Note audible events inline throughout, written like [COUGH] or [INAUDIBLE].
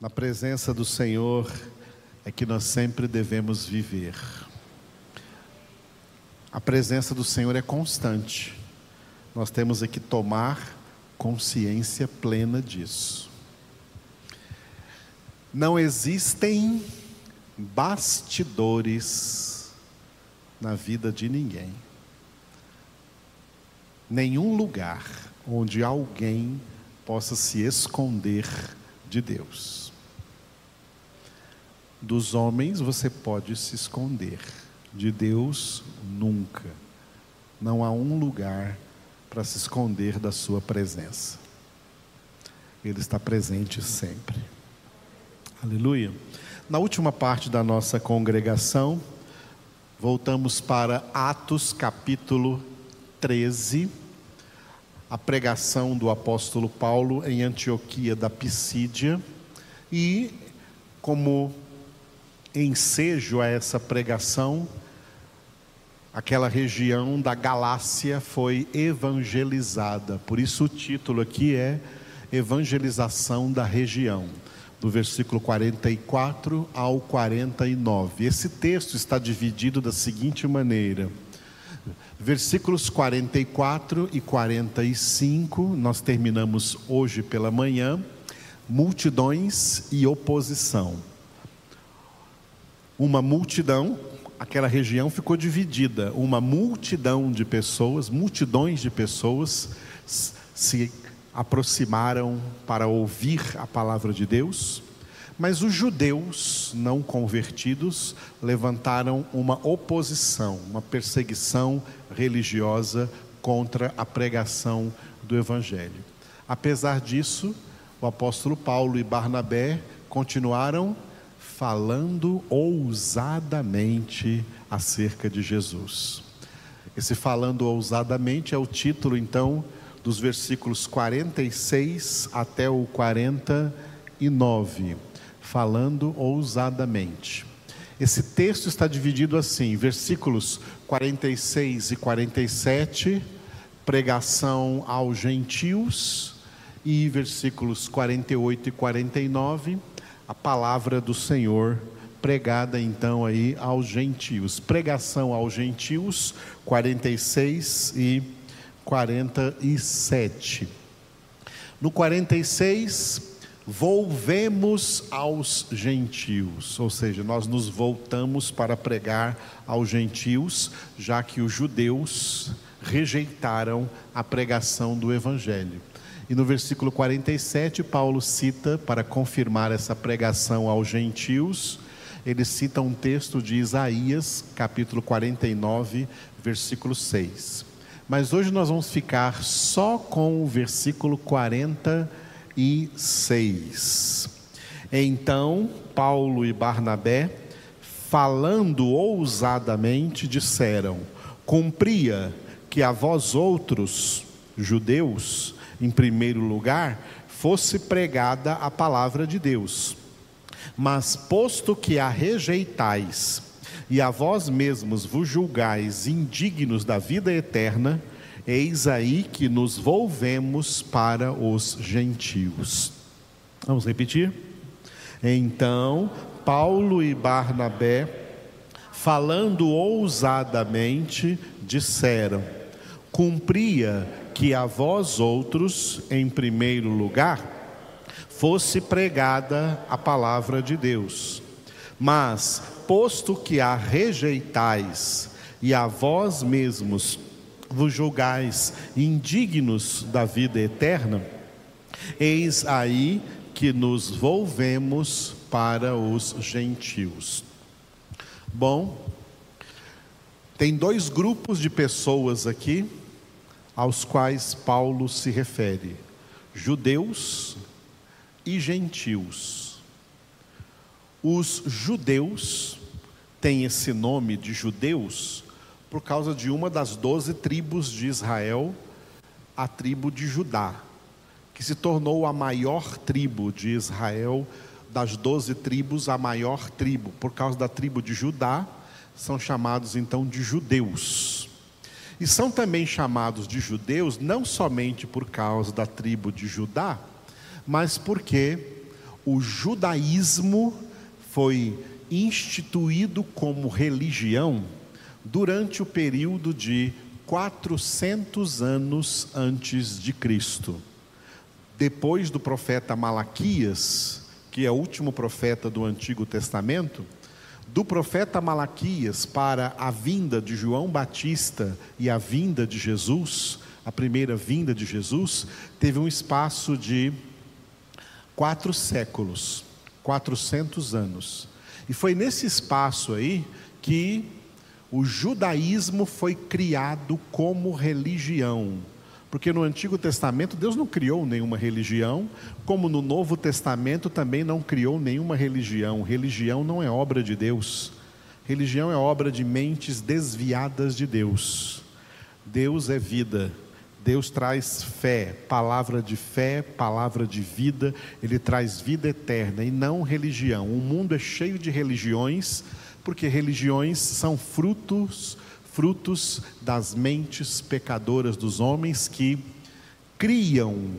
Na presença do Senhor é que nós sempre devemos viver. A presença do Senhor é constante. Nós temos que tomar consciência plena disso. Não existem bastidores na vida de ninguém. Nenhum lugar onde alguém possa se esconder de Deus. Dos homens você pode se esconder, de Deus nunca. Não há um lugar para se esconder da Sua presença. Ele está presente sempre. Aleluia. Na última parte da nossa congregação, voltamos para Atos capítulo 13, a pregação do apóstolo Paulo em Antioquia da Pisídia, e como ensejo a essa pregação, aquela região da Galácia foi evangelizada. Por isso o título aqui é Evangelização da região, do versículo 44 ao 49. Esse texto está dividido da seguinte maneira: versículos 44 e 45, nós terminamos hoje pela manhã, multidões e oposição uma multidão, aquela região ficou dividida, uma multidão de pessoas, multidões de pessoas se aproximaram para ouvir a palavra de Deus, mas os judeus não convertidos levantaram uma oposição, uma perseguição religiosa contra a pregação do Evangelho. Apesar disso, o apóstolo Paulo e Barnabé continuaram falando ousadamente acerca de Jesus. Esse falando ousadamente é o título, então, dos versículos 46 até o 49. Falando ousadamente. Esse texto está dividido assim: versículos 46 e 47, pregação aos gentios, e versículos 48 e 49 a palavra do Senhor pregada então aí aos gentios. Pregação aos gentios, 46 e 47. No 46, volvemos aos gentios, ou seja, nós nos voltamos para pregar aos gentios, já que os judeus rejeitaram a pregação do evangelho. E no versículo 47, Paulo cita, para confirmar essa pregação aos gentios, ele cita um texto de Isaías, capítulo 49, versículo 6. Mas hoje nós vamos ficar só com o versículo 46. Então, Paulo e Barnabé, falando ousadamente, disseram: Cumpria que a vós outros, judeus, em primeiro lugar, fosse pregada a palavra de Deus. Mas posto que a rejeitais e a vós mesmos vos julgais indignos da vida eterna, eis aí que nos volvemos para os gentios. Vamos repetir? Então, Paulo e Barnabé, falando ousadamente, disseram: Cumpria que a vós outros, em primeiro lugar, fosse pregada a palavra de Deus. Mas, posto que a rejeitais e a vós mesmos vos julgais indignos da vida eterna, eis aí que nos volvemos para os gentios. Bom, tem dois grupos de pessoas aqui aos quais Paulo se refere: judeus e gentios. Os judeus têm esse nome de judeus por causa de uma das doze tribos de Israel, a tribo de Judá, que se tornou a maior tribo de Israel, das doze tribos, a maior tribo. Por causa da tribo de Judá, são chamados então de judeus. E são também chamados de judeus não somente por causa da tribo de Judá, mas porque o judaísmo foi instituído como religião durante o período de 400 anos antes de Cristo. Depois do profeta Malaquias, que é o último profeta do Antigo Testamento, do profeta Malaquias para a vinda de João Batista e a vinda de Jesus, a primeira vinda de Jesus, teve um espaço de quatro séculos, 400 anos. E foi nesse espaço aí que o judaísmo foi criado como religião. Porque no Antigo Testamento Deus não criou nenhuma religião, como no Novo Testamento também não criou nenhuma religião. Religião não é obra de Deus. Religião é obra de mentes desviadas de Deus. Deus é vida. Deus traz fé, palavra de fé, palavra de vida, ele traz vida eterna e não religião. O mundo é cheio de religiões, porque religiões são frutos frutos das mentes pecadoras dos homens que criam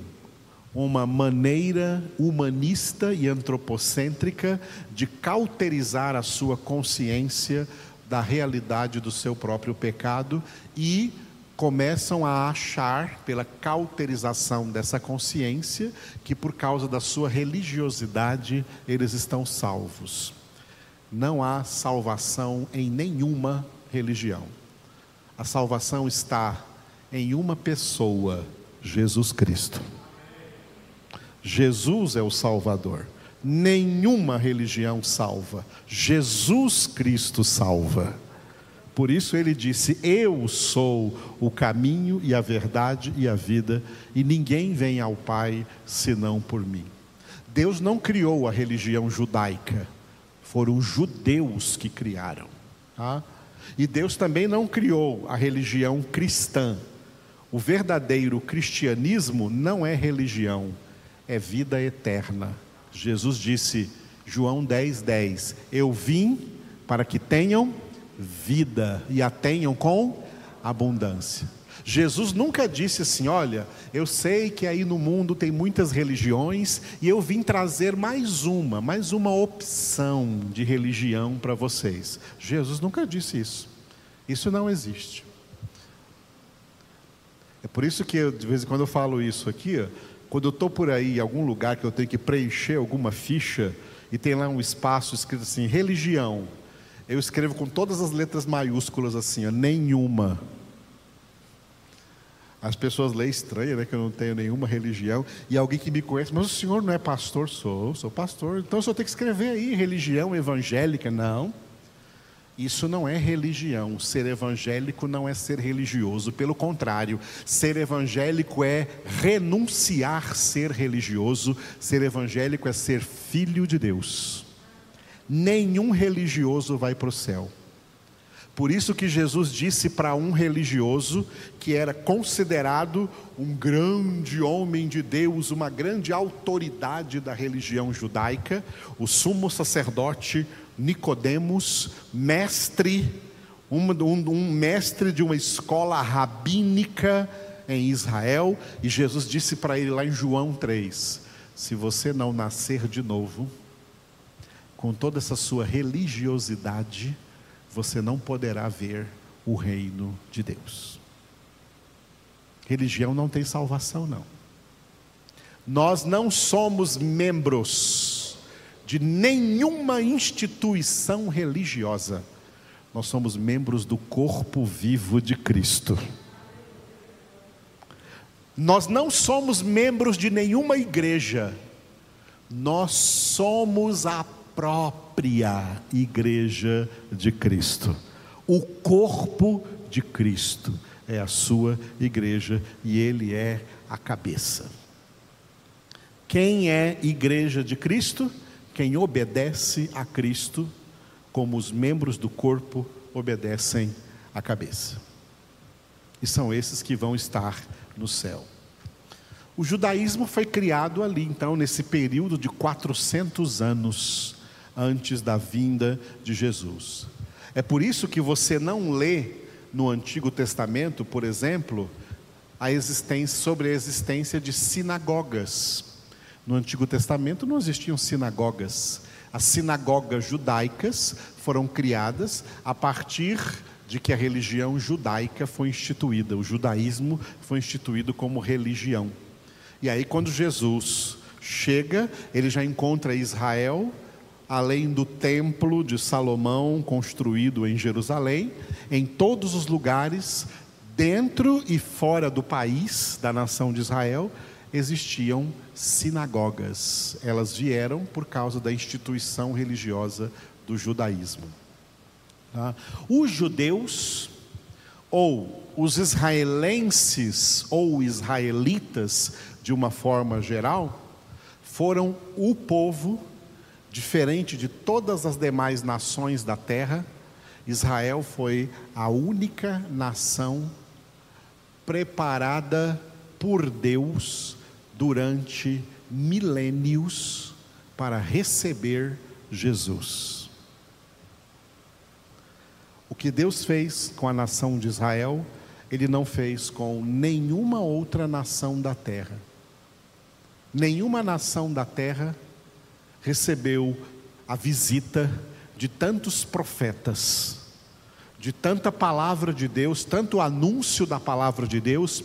uma maneira humanista e antropocêntrica de cauterizar a sua consciência da realidade do seu próprio pecado e começam a achar, pela cauterização dessa consciência, que por causa da sua religiosidade eles estão salvos. Não há salvação em nenhuma religião. A salvação está em uma pessoa, Jesus Cristo. Jesus é o Salvador. Nenhuma religião salva, Jesus Cristo salva. Por isso ele disse: Eu sou o caminho e a verdade e a vida, e ninguém vem ao Pai senão por mim. Deus não criou a religião judaica, foram os judeus que criaram. Tá? E Deus também não criou a religião cristã. O verdadeiro cristianismo não é religião, é vida eterna. Jesus disse, João 10, 10: Eu vim para que tenham vida e a tenham com abundância. Jesus nunca disse assim: Olha, eu sei que aí no mundo tem muitas religiões e eu vim trazer mais uma, mais uma opção de religião para vocês. Jesus nunca disse isso. Isso não existe. É por isso que eu, de vez em quando eu falo isso aqui, quando eu estou por aí em algum lugar que eu tenho que preencher alguma ficha e tem lá um espaço escrito assim, religião eu escrevo com todas as letras maiúsculas assim, ó, nenhuma. As pessoas leem estranha, né? Que eu não tenho nenhuma religião. E alguém que me conhece, mas o senhor não é pastor? Sou, sou pastor. Então o senhor tem que escrever aí, religião evangélica. Não. Isso não é religião. Ser evangélico não é ser religioso. Pelo contrário, ser evangélico é renunciar ser religioso. Ser evangélico é ser filho de Deus nenhum religioso vai para o céu. Por isso que Jesus disse para um religioso que era considerado um grande homem de Deus, uma grande autoridade da religião judaica, o sumo sacerdote Nicodemos, mestre, um, um, um mestre de uma escola rabínica em Israel, e Jesus disse para ele lá em João 3: se você não nascer de novo, com toda essa sua religiosidade, você não poderá ver o reino de Deus. Religião não tem salvação, não. Nós não somos membros de nenhuma instituição religiosa. Nós somos membros do corpo vivo de Cristo. Nós não somos membros de nenhuma igreja. Nós somos a própria igreja de Cristo. O corpo de Cristo é a sua igreja e ele é a cabeça. Quem é igreja de Cristo? Quem obedece a Cristo, como os membros do corpo obedecem à cabeça. E são esses que vão estar no céu. O judaísmo foi criado ali, então, nesse período de 400 anos antes da vinda de Jesus. É por isso que você não lê no Antigo Testamento, por exemplo, a existência sobre a existência de sinagogas. No Antigo Testamento não existiam sinagogas. As sinagogas judaicas foram criadas a partir de que a religião judaica foi instituída, o judaísmo foi instituído como religião. E aí, quando Jesus chega, ele já encontra Israel, além do templo de Salomão construído em Jerusalém, em todos os lugares, dentro e fora do país da nação de Israel, existiam sinagogas. Elas vieram por causa da instituição religiosa do judaísmo. Tá? Os judeus, ou os israelenses, ou israelitas, de uma forma geral, foram o povo, diferente de todas as demais nações da terra, Israel foi a única nação preparada por Deus durante milênios para receber Jesus. O que Deus fez com a nação de Israel, Ele não fez com nenhuma outra nação da terra. Nenhuma nação da terra recebeu a visita de tantos profetas, de tanta palavra de Deus, tanto anúncio da palavra de Deus,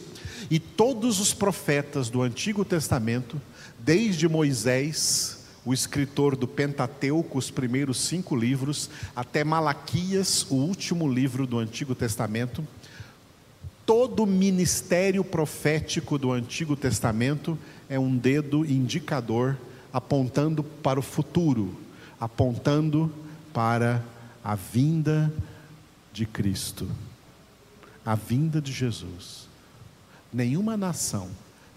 e todos os profetas do Antigo Testamento, desde Moisés, o escritor do Pentateuco, os primeiros cinco livros, até Malaquias, o último livro do Antigo Testamento, todo o ministério profético do Antigo Testamento é um dedo indicador apontando para o futuro, apontando para a vinda de Cristo, a vinda de Jesus. Nenhuma nação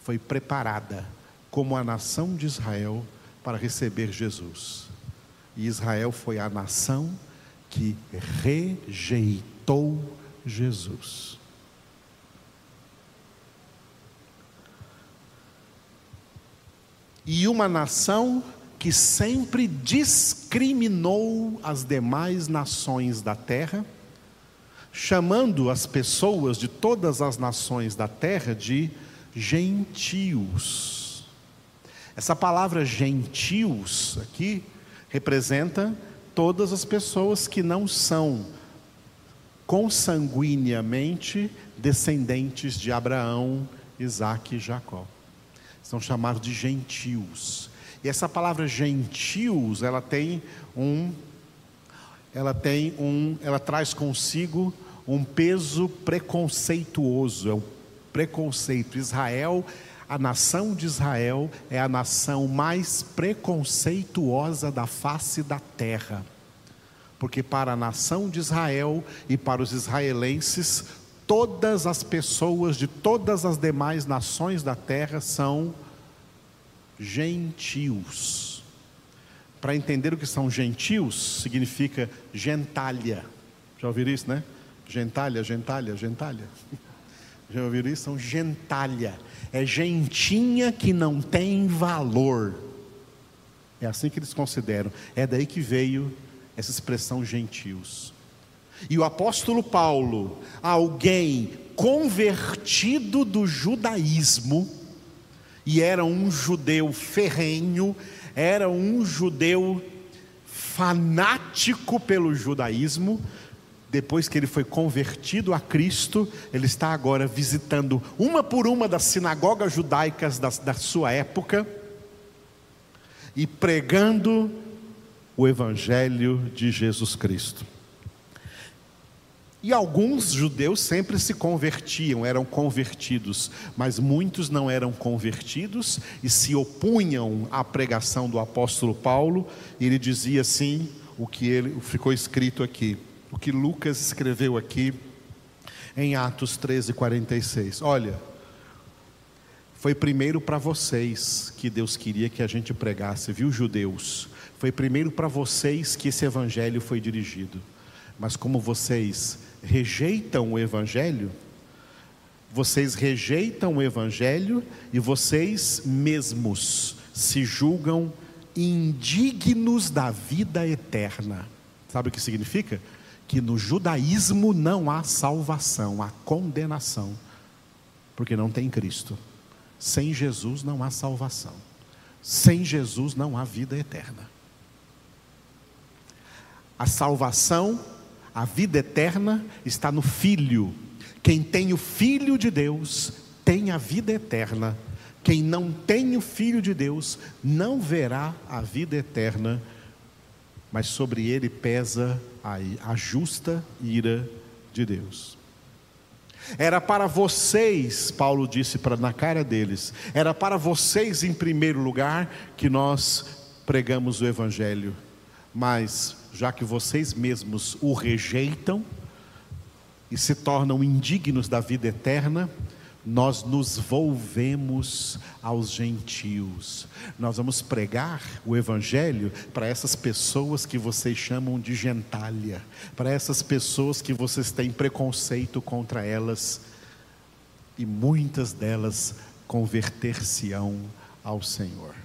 foi preparada como a nação de Israel para receber Jesus. E Israel foi a nação que rejeitou Jesus. E uma nação que sempre discriminou as demais nações da terra chamando as pessoas de todas as nações da terra de gentios. Essa palavra gentios aqui representa todas as pessoas que não são consanguineamente descendentes de Abraão, Isaac e Jacó. São chamados de gentios. E essa palavra gentios, ela tem um ela tem um, ela traz consigo um peso preconceituoso, é um preconceito. Israel, a nação de Israel é a nação mais preconceituosa da face da terra. Porque para a nação de Israel e para os israelenses, todas as pessoas de todas as demais nações da terra são gentios. Para entender o que são gentios, significa gentalha. Já ouviram isso, né? Gentalha, gentalha, gentalha. [LAUGHS] Já ouviram isso? São gentalha. É gentinha que não tem valor. É assim que eles consideram. É daí que veio essa expressão gentios. E o apóstolo Paulo, alguém convertido do judaísmo, e era um judeu ferrenho, era um judeu fanático pelo judaísmo. Depois que ele foi convertido a Cristo, ele está agora visitando uma por uma das sinagogas judaicas da, da sua época e pregando o Evangelho de Jesus Cristo. E alguns judeus sempre se convertiam, eram convertidos, mas muitos não eram convertidos e se opunham à pregação do apóstolo Paulo. E ele dizia assim: o que ele ficou escrito aqui, o que Lucas escreveu aqui em Atos 13, 46. Olha, foi primeiro para vocês que Deus queria que a gente pregasse, viu, judeus? Foi primeiro para vocês que esse evangelho foi dirigido. Mas como vocês rejeitam o Evangelho, vocês rejeitam o Evangelho e vocês mesmos se julgam indignos da vida eterna. Sabe o que significa? Que no judaísmo não há salvação, há condenação, porque não tem Cristo. Sem Jesus não há salvação. Sem Jesus não há vida eterna. A salvação, a vida eterna está no Filho. Quem tem o Filho de Deus tem a vida eterna. Quem não tem o Filho de Deus não verá a vida eterna, mas sobre ele pesa a, justa ira de Deus. Era para vocês, Paulo disse para na cara deles, era para vocês em primeiro lugar que nós pregamos o evangelho. Mas já que vocês mesmos o rejeitam e se tornam indignos da vida eterna, nós nos volvemos aos gentios. Nós vamos pregar o Evangelho para essas pessoas que vocês chamam de gentalha, para essas pessoas que vocês têm preconceito contra elas, e muitas delas converter-se-ão ao Senhor.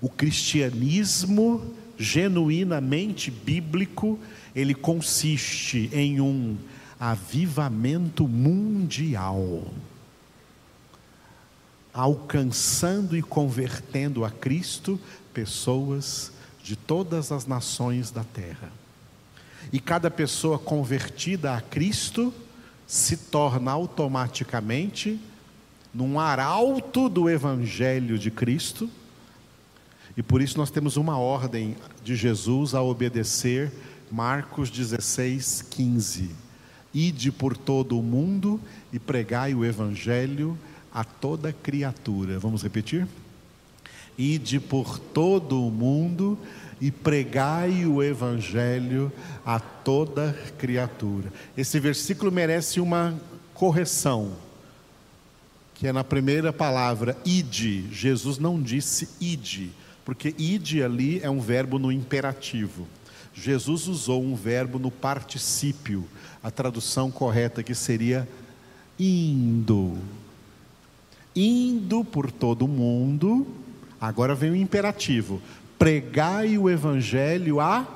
O cristianismo genuinamente bíblico, ele consiste em um avivamento mundial alcançando e convertendo a Cristo pessoas de todas as nações da terra. E cada pessoa convertida a Cristo se torna automaticamente num arauto do Evangelho de Cristo, e por isso nós temos uma ordem de Jesus a obedecer, Marcos 16, 15. Ide por todo o mundo e pregai o Evangelho a toda criatura. Vamos repetir? Ide por todo o mundo e pregai o evangelho a toda criatura. Esse versículo merece uma correção, que é na primeira palavra, ide. Jesus não disse ide, porque ide ali é um verbo no imperativo. Jesus usou um verbo no particípio. A tradução correta que seria indo indo por todo o mundo, agora vem o imperativo: pregai o evangelho a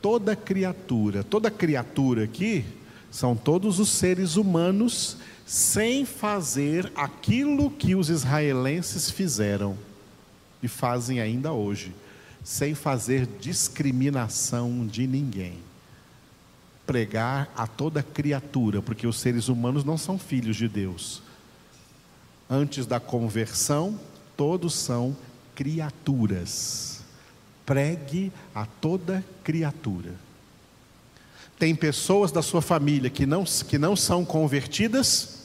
toda criatura. Toda criatura aqui são todos os seres humanos sem fazer aquilo que os israelenses fizeram e fazem ainda hoje, sem fazer discriminação de ninguém. Pregar a toda criatura, porque os seres humanos não são filhos de Deus Antes da conversão, todos são criaturas. Pregue a toda criatura. Tem pessoas da sua família que não, que não são convertidas?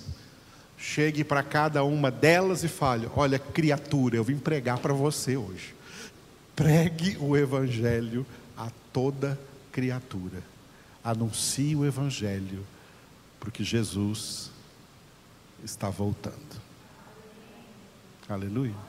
Chegue para cada uma delas e fale: Olha, criatura, eu vim pregar para você hoje. Pregue o Evangelho a toda criatura. Anuncie o Evangelho, porque Jesus está voltando. Aleluia.